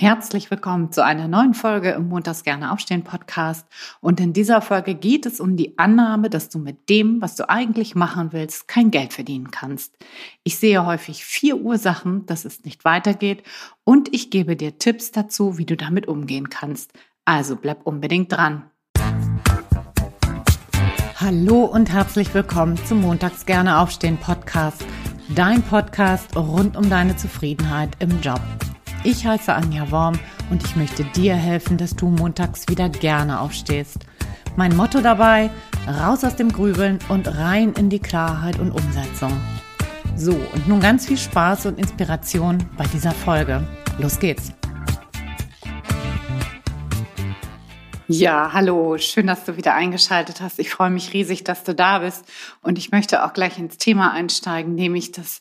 Herzlich willkommen zu einer neuen Folge im Montags gerne aufstehen Podcast. Und in dieser Folge geht es um die Annahme, dass du mit dem, was du eigentlich machen willst, kein Geld verdienen kannst. Ich sehe häufig vier Ursachen, dass es nicht weitergeht und ich gebe dir Tipps dazu, wie du damit umgehen kannst. Also bleib unbedingt dran. Hallo und herzlich willkommen zum Montags gerne aufstehen Podcast. Dein Podcast rund um deine Zufriedenheit im Job. Ich heiße Anja Worm und ich möchte dir helfen, dass du montags wieder gerne aufstehst. Mein Motto dabei, raus aus dem Grübeln und rein in die Klarheit und Umsetzung. So, und nun ganz viel Spaß und Inspiration bei dieser Folge. Los geht's! Ja, hallo, schön, dass du wieder eingeschaltet hast. Ich freue mich riesig, dass du da bist. Und ich möchte auch gleich ins Thema einsteigen, nämlich, dass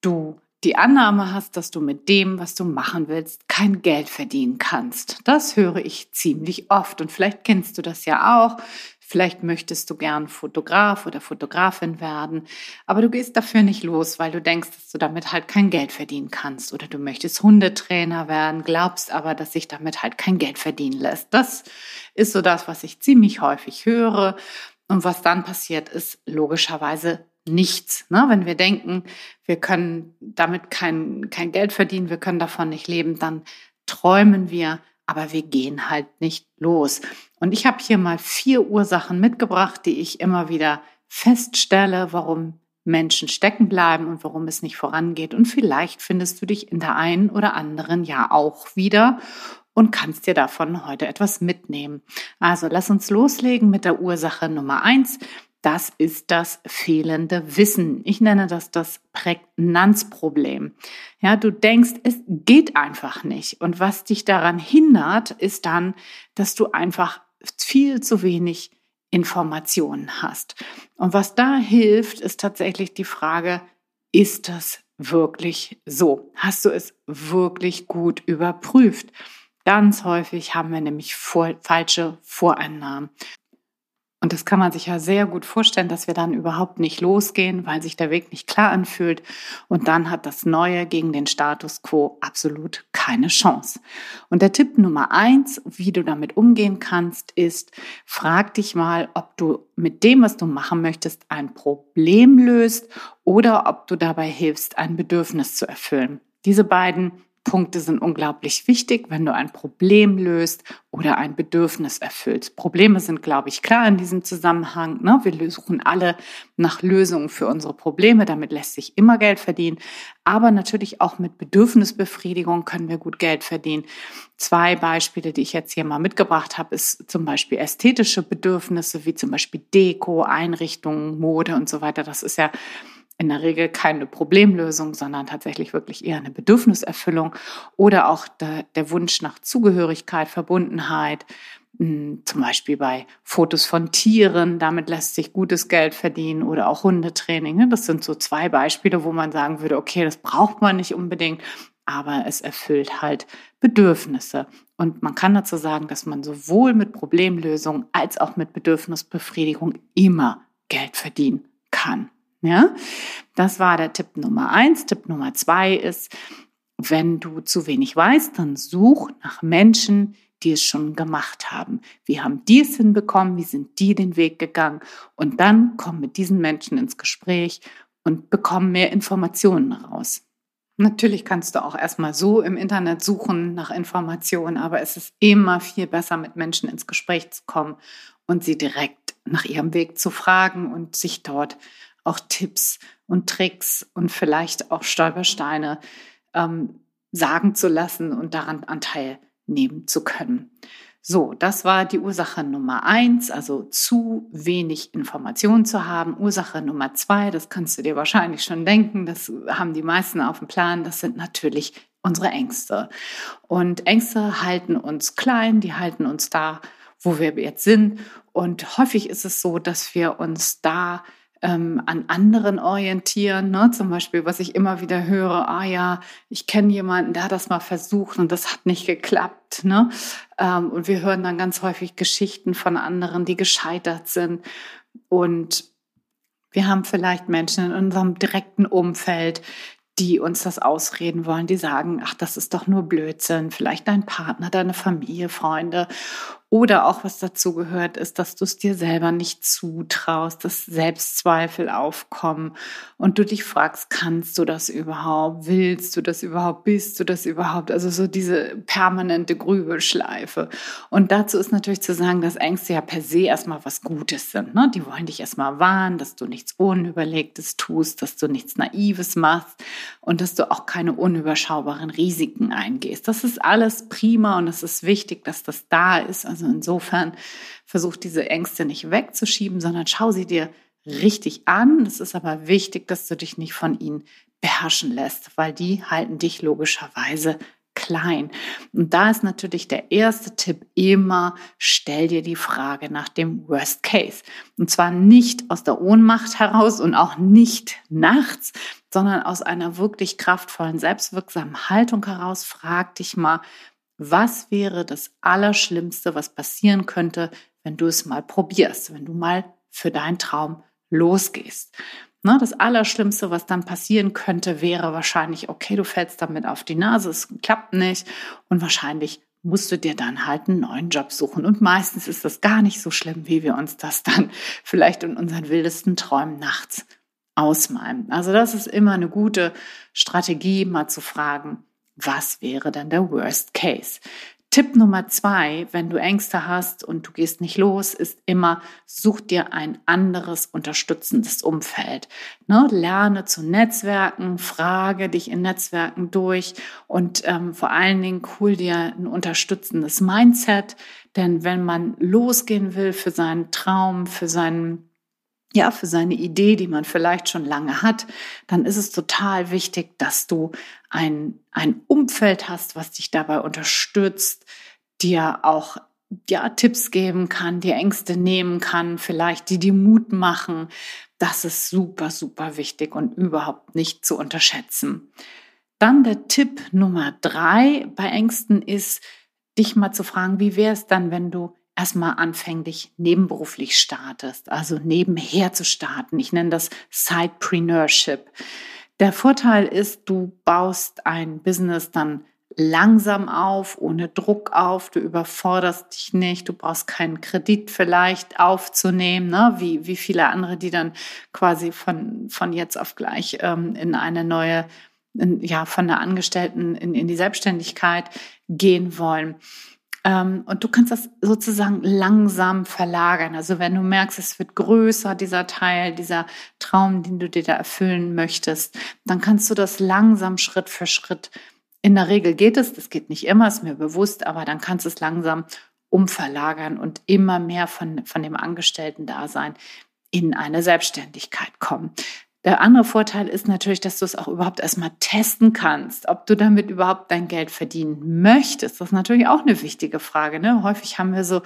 du die Annahme hast, dass du mit dem, was du machen willst, kein Geld verdienen kannst. Das höre ich ziemlich oft und vielleicht kennst du das ja auch. Vielleicht möchtest du gern Fotograf oder Fotografin werden, aber du gehst dafür nicht los, weil du denkst, dass du damit halt kein Geld verdienen kannst. Oder du möchtest Hundetrainer werden, glaubst aber, dass sich damit halt kein Geld verdienen lässt. Das ist so das, was ich ziemlich häufig höre. Und was dann passiert, ist logischerweise nichts. Ne? Wenn wir denken, wir können damit kein, kein Geld verdienen, wir können davon nicht leben, dann träumen wir, aber wir gehen halt nicht los. Und ich habe hier mal vier Ursachen mitgebracht, die ich immer wieder feststelle, warum Menschen stecken bleiben und warum es nicht vorangeht. Und vielleicht findest du dich in der einen oder anderen ja auch wieder und kannst dir davon heute etwas mitnehmen. Also lass uns loslegen mit der Ursache Nummer eins das ist das fehlende Wissen. Ich nenne das das Prägnanzproblem. Ja, du denkst, es geht einfach nicht. Und was dich daran hindert, ist dann, dass du einfach viel zu wenig Informationen hast. Und was da hilft, ist tatsächlich die Frage, ist das wirklich so? Hast du es wirklich gut überprüft? Ganz häufig haben wir nämlich vor, falsche Voreinnahmen. Und das kann man sich ja sehr gut vorstellen, dass wir dann überhaupt nicht losgehen, weil sich der Weg nicht klar anfühlt. Und dann hat das Neue gegen den Status quo absolut keine Chance. Und der Tipp Nummer eins, wie du damit umgehen kannst, ist, frag dich mal, ob du mit dem, was du machen möchtest, ein Problem löst oder ob du dabei hilfst, ein Bedürfnis zu erfüllen. Diese beiden Punkte sind unglaublich wichtig, wenn du ein Problem löst oder ein Bedürfnis erfüllst. Probleme sind, glaube ich, klar in diesem Zusammenhang. Ne? Wir suchen alle nach Lösungen für unsere Probleme. Damit lässt sich immer Geld verdienen. Aber natürlich auch mit Bedürfnisbefriedigung können wir gut Geld verdienen. Zwei Beispiele, die ich jetzt hier mal mitgebracht habe, ist zum Beispiel ästhetische Bedürfnisse, wie zum Beispiel Deko, Einrichtungen, Mode und so weiter. Das ist ja in der Regel keine Problemlösung, sondern tatsächlich wirklich eher eine Bedürfniserfüllung oder auch der, der Wunsch nach Zugehörigkeit, Verbundenheit, hm, zum Beispiel bei Fotos von Tieren, damit lässt sich gutes Geld verdienen oder auch Hundetraining. Ne? Das sind so zwei Beispiele, wo man sagen würde, okay, das braucht man nicht unbedingt, aber es erfüllt halt Bedürfnisse. Und man kann dazu sagen, dass man sowohl mit Problemlösung als auch mit Bedürfnisbefriedigung immer Geld verdienen kann. Ja, das war der Tipp Nummer eins. Tipp Nummer zwei ist, wenn du zu wenig weißt, dann such nach Menschen, die es schon gemacht haben. Wie haben die es hinbekommen? Wie sind die den Weg gegangen? Und dann komm mit diesen Menschen ins Gespräch und bekomm mehr Informationen raus. Natürlich kannst du auch erstmal so im Internet suchen nach Informationen, aber es ist immer viel besser, mit Menschen ins Gespräch zu kommen und sie direkt nach ihrem Weg zu fragen und sich dort auch Tipps und Tricks und vielleicht auch Stolpersteine ähm, sagen zu lassen und daran Anteil nehmen zu können. So, das war die Ursache Nummer eins, also zu wenig Informationen zu haben. Ursache Nummer zwei, das kannst du dir wahrscheinlich schon denken, das haben die meisten auf dem Plan, das sind natürlich unsere Ängste. Und Ängste halten uns klein, die halten uns da, wo wir jetzt sind. Und häufig ist es so, dass wir uns da ähm, an anderen orientieren. Ne? Zum Beispiel, was ich immer wieder höre, ah ja, ich kenne jemanden, der hat das mal versucht und das hat nicht geklappt. Ne? Ähm, und wir hören dann ganz häufig Geschichten von anderen, die gescheitert sind. Und wir haben vielleicht Menschen in unserem direkten Umfeld, die uns das ausreden wollen, die sagen, ach, das ist doch nur Blödsinn, vielleicht dein Partner, deine Familie, Freunde oder auch was dazu gehört, ist, dass du es dir selber nicht zutraust, dass Selbstzweifel aufkommen und du dich fragst, kannst du das überhaupt? Willst du das überhaupt? Bist du das überhaupt? Also so diese permanente Grübelschleife. Und dazu ist natürlich zu sagen, dass Ängste ja per se erstmal was Gutes sind. Ne? Die wollen dich erstmal warnen, dass du nichts Unüberlegtes tust, dass du nichts Naives machst und dass du auch keine unüberschaubaren Risiken eingehst. Das ist alles prima und es ist wichtig, dass das da ist. Also insofern versuch diese Ängste nicht wegzuschieben, sondern schau sie dir richtig an. Es ist aber wichtig, dass du dich nicht von ihnen beherrschen lässt, weil die halten dich logischerweise klein. Und da ist natürlich der erste Tipp immer, stell dir die Frage nach dem Worst Case. Und zwar nicht aus der Ohnmacht heraus und auch nicht nachts, sondern aus einer wirklich kraftvollen, selbstwirksamen Haltung heraus. Frag dich mal, was wäre das Allerschlimmste, was passieren könnte, wenn du es mal probierst, wenn du mal für deinen Traum losgehst. Ne, das Allerschlimmste, was dann passieren könnte, wäre wahrscheinlich, okay, du fällst damit auf die Nase, es klappt nicht und wahrscheinlich musst du dir dann halt einen neuen Job suchen. Und meistens ist das gar nicht so schlimm, wie wir uns das dann vielleicht in unseren wildesten Träumen nachts ausmalen. Also das ist immer eine gute Strategie, mal zu fragen, was wäre denn der Worst Case? Tipp Nummer zwei, wenn du Ängste hast und du gehst nicht los, ist immer, such dir ein anderes unterstützendes Umfeld. Ne? Lerne zu Netzwerken, frage dich in Netzwerken durch und ähm, vor allen Dingen hol dir ein unterstützendes Mindset. Denn wenn man losgehen will für seinen Traum, für seinen ja, für seine Idee, die man vielleicht schon lange hat, dann ist es total wichtig, dass du ein, ein Umfeld hast, was dich dabei unterstützt, dir auch ja, Tipps geben kann, dir Ängste nehmen kann, vielleicht die dir Mut machen. Das ist super, super wichtig und überhaupt nicht zu unterschätzen. Dann der Tipp Nummer drei bei Ängsten ist, dich mal zu fragen, wie wäre es dann, wenn du erstmal anfänglich nebenberuflich startest, also nebenher zu starten. Ich nenne das Sidepreneurship. Der Vorteil ist, du baust ein Business dann langsam auf, ohne Druck auf, du überforderst dich nicht, du brauchst keinen Kredit vielleicht aufzunehmen, ne? wie, wie viele andere, die dann quasi von, von jetzt auf gleich ähm, in eine neue, in, ja, von der Angestellten in, in die Selbstständigkeit gehen wollen. Ähm, und du kannst das sozusagen langsam verlagern. Also wenn du merkst, es wird größer, dieser Teil, dieser Traum, den du dir da erfüllen möchtest, dann kannst du das langsam Schritt für Schritt. In der Regel geht es, das geht nicht immer, ist mir bewusst, aber dann kannst du es langsam umverlagern und immer mehr von, von dem Angestellten-Dasein in eine Selbstständigkeit kommen. Der andere Vorteil ist natürlich, dass du es auch überhaupt erstmal testen kannst, ob du damit überhaupt dein Geld verdienen möchtest. Das ist natürlich auch eine wichtige Frage. Ne? Häufig haben wir so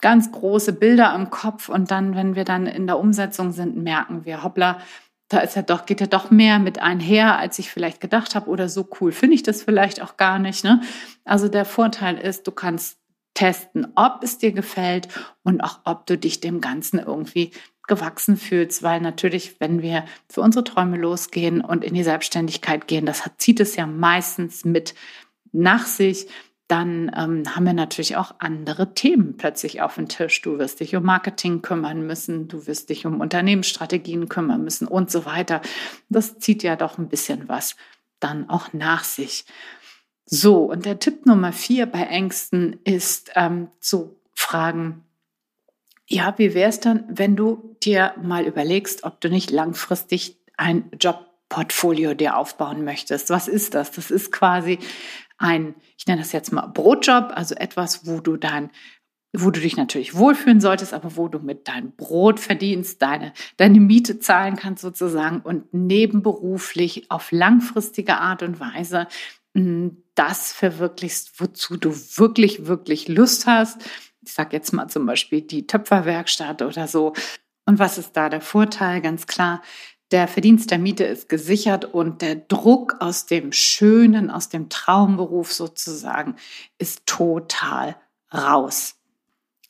ganz große Bilder im Kopf und dann, wenn wir dann in der Umsetzung sind, merken wir, hoppla, da ist ja doch, geht ja doch mehr mit einher, als ich vielleicht gedacht habe oder so cool finde ich das vielleicht auch gar nicht. Ne? Also der Vorteil ist, du kannst testen, ob es dir gefällt und auch ob du dich dem Ganzen irgendwie gewachsen fühlst, weil natürlich, wenn wir für unsere Träume losgehen und in die Selbstständigkeit gehen, das zieht es ja meistens mit nach sich, dann ähm, haben wir natürlich auch andere Themen plötzlich auf dem Tisch. Du wirst dich um Marketing kümmern müssen, du wirst dich um Unternehmensstrategien kümmern müssen und so weiter. Das zieht ja doch ein bisschen was dann auch nach sich. So, und der Tipp Nummer vier bei Ängsten ist ähm, zu fragen, ja, wie wäre es dann, wenn du dir mal überlegst, ob du nicht langfristig ein Jobportfolio dir aufbauen möchtest? Was ist das? Das ist quasi ein, ich nenne das jetzt mal Brotjob, also etwas, wo du dann wo du dich natürlich wohlfühlen solltest, aber wo du mit deinem Brot verdienst, deine, deine Miete zahlen kannst sozusagen und nebenberuflich auf langfristige Art und Weise mm, das verwirklichst, wozu du wirklich, wirklich Lust hast ich sage jetzt mal zum Beispiel die Töpferwerkstatt oder so. Und was ist da der Vorteil? Ganz klar, der Verdienst der Miete ist gesichert und der Druck aus dem Schönen, aus dem Traumberuf sozusagen, ist total raus.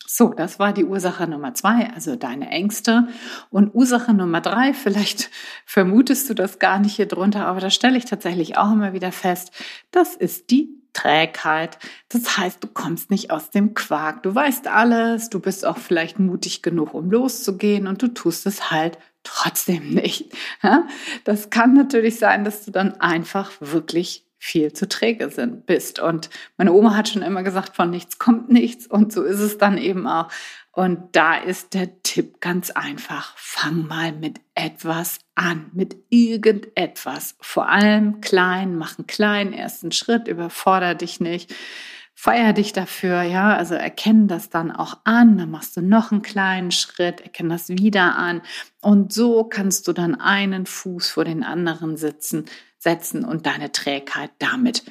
So, das war die Ursache Nummer zwei, also deine Ängste. Und Ursache Nummer drei, vielleicht vermutest du das gar nicht hier drunter, aber da stelle ich tatsächlich auch immer wieder fest, das ist die Trägheit. Das heißt, du kommst nicht aus dem Quark. Du weißt alles, du bist auch vielleicht mutig genug, um loszugehen und du tust es halt trotzdem nicht. Das kann natürlich sein, dass du dann einfach wirklich viel zu träge sind, bist. Und meine Oma hat schon immer gesagt, von nichts kommt nichts. Und so ist es dann eben auch. Und da ist der Tipp ganz einfach. Fang mal mit etwas an, mit irgendetwas. Vor allem klein, mach einen kleinen ersten Schritt, überfordere dich nicht. Feier dich dafür, ja, also erkenn das dann auch an, dann machst du noch einen kleinen Schritt, erkenn das wieder an und so kannst du dann einen Fuß vor den anderen sitzen, setzen und deine Trägheit damit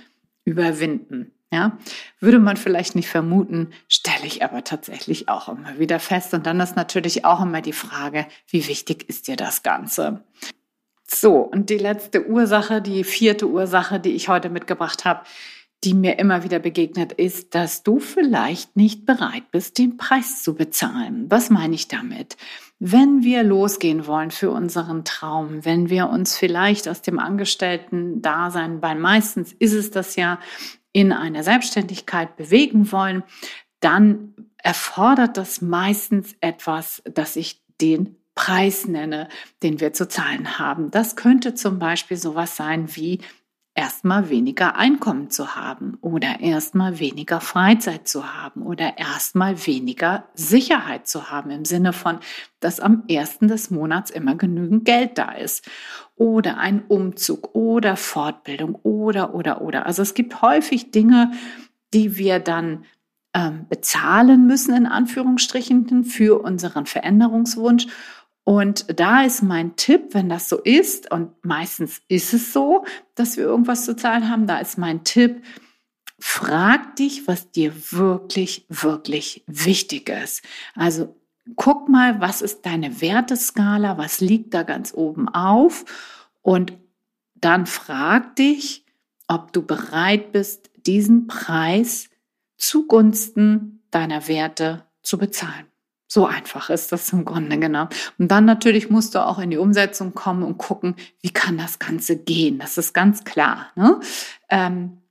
überwinden. Ja, würde man vielleicht nicht vermuten, stelle ich aber tatsächlich auch immer wieder fest. Und dann ist natürlich auch immer die Frage, wie wichtig ist dir das Ganze? So, und die letzte Ursache, die vierte Ursache, die ich heute mitgebracht habe, die mir immer wieder begegnet, ist, dass du vielleicht nicht bereit bist, den Preis zu bezahlen. Was meine ich damit? Wenn wir losgehen wollen für unseren Traum, wenn wir uns vielleicht aus dem Angestellten-Dasein, weil meistens ist es das ja, in eine Selbstständigkeit bewegen wollen, dann erfordert das meistens etwas, dass ich den Preis nenne, den wir zu zahlen haben. Das könnte zum Beispiel sowas sein wie erstmal weniger Einkommen zu haben oder erstmal weniger Freizeit zu haben oder erstmal weniger Sicherheit zu haben im Sinne von, dass am ersten des Monats immer genügend Geld da ist oder ein Umzug oder Fortbildung oder oder oder. Also es gibt häufig Dinge, die wir dann ähm, bezahlen müssen in Anführungsstrichen für unseren Veränderungswunsch und da ist mein Tipp, wenn das so ist, und meistens ist es so, dass wir irgendwas zu zahlen haben, da ist mein Tipp, frag dich, was dir wirklich, wirklich wichtig ist. Also guck mal, was ist deine Werteskala, was liegt da ganz oben auf und dann frag dich, ob du bereit bist, diesen Preis zugunsten deiner Werte zu bezahlen. So einfach ist das im Grunde genommen. Und dann natürlich musst du auch in die Umsetzung kommen und gucken, wie kann das Ganze gehen. Das ist ganz klar. Ne? Ähm,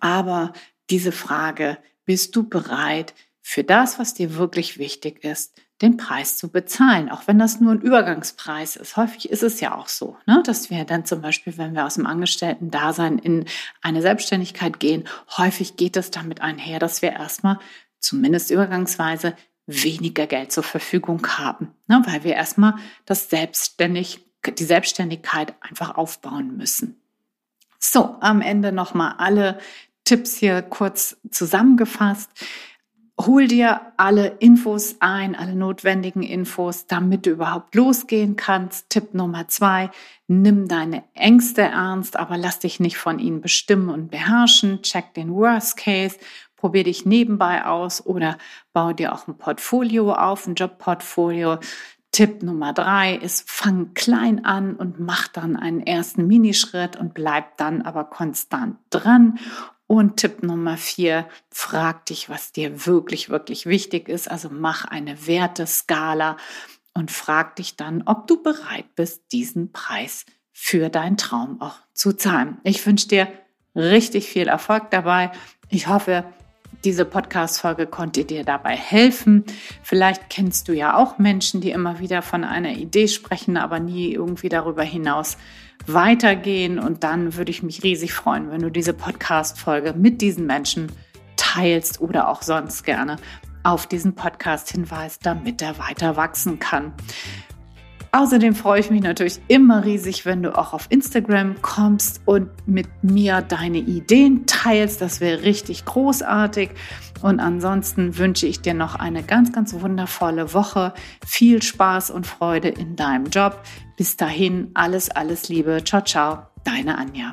aber diese Frage, bist du bereit für das, was dir wirklich wichtig ist, den Preis zu bezahlen, auch wenn das nur ein Übergangspreis ist. Häufig ist es ja auch so, ne, dass wir dann zum Beispiel, wenn wir aus dem Angestellten-Dasein in eine Selbstständigkeit gehen, häufig geht es damit einher, dass wir erstmal zumindest übergangsweise weniger Geld zur Verfügung haben, ne, weil wir erstmal das selbstständig, die Selbstständigkeit einfach aufbauen müssen. So, am Ende nochmal alle Tipps hier kurz zusammengefasst. Hol dir alle Infos ein, alle notwendigen Infos, damit du überhaupt losgehen kannst. Tipp Nummer zwei, nimm deine Ängste ernst, aber lass dich nicht von ihnen bestimmen und beherrschen. Check den Worst Case probier dich nebenbei aus oder bau dir auch ein Portfolio auf, ein Jobportfolio. Tipp Nummer drei ist, fang klein an und mach dann einen ersten Minischritt und bleib dann aber konstant dran. Und Tipp Nummer vier, frag dich, was dir wirklich, wirklich wichtig ist. Also mach eine Werteskala und frag dich dann, ob du bereit bist, diesen Preis für deinen Traum auch zu zahlen. Ich wünsche dir richtig viel Erfolg dabei. Ich hoffe, diese Podcast-Folge konnte dir dabei helfen. Vielleicht kennst du ja auch Menschen, die immer wieder von einer Idee sprechen, aber nie irgendwie darüber hinaus weitergehen. Und dann würde ich mich riesig freuen, wenn du diese Podcast-Folge mit diesen Menschen teilst oder auch sonst gerne auf diesen Podcast hinweist, damit er weiter wachsen kann. Außerdem freue ich mich natürlich immer riesig, wenn du auch auf Instagram kommst und mit mir deine Ideen teilst. Das wäre richtig großartig. Und ansonsten wünsche ich dir noch eine ganz, ganz wundervolle Woche. Viel Spaß und Freude in deinem Job. Bis dahin alles, alles Liebe. Ciao, ciao. Deine Anja.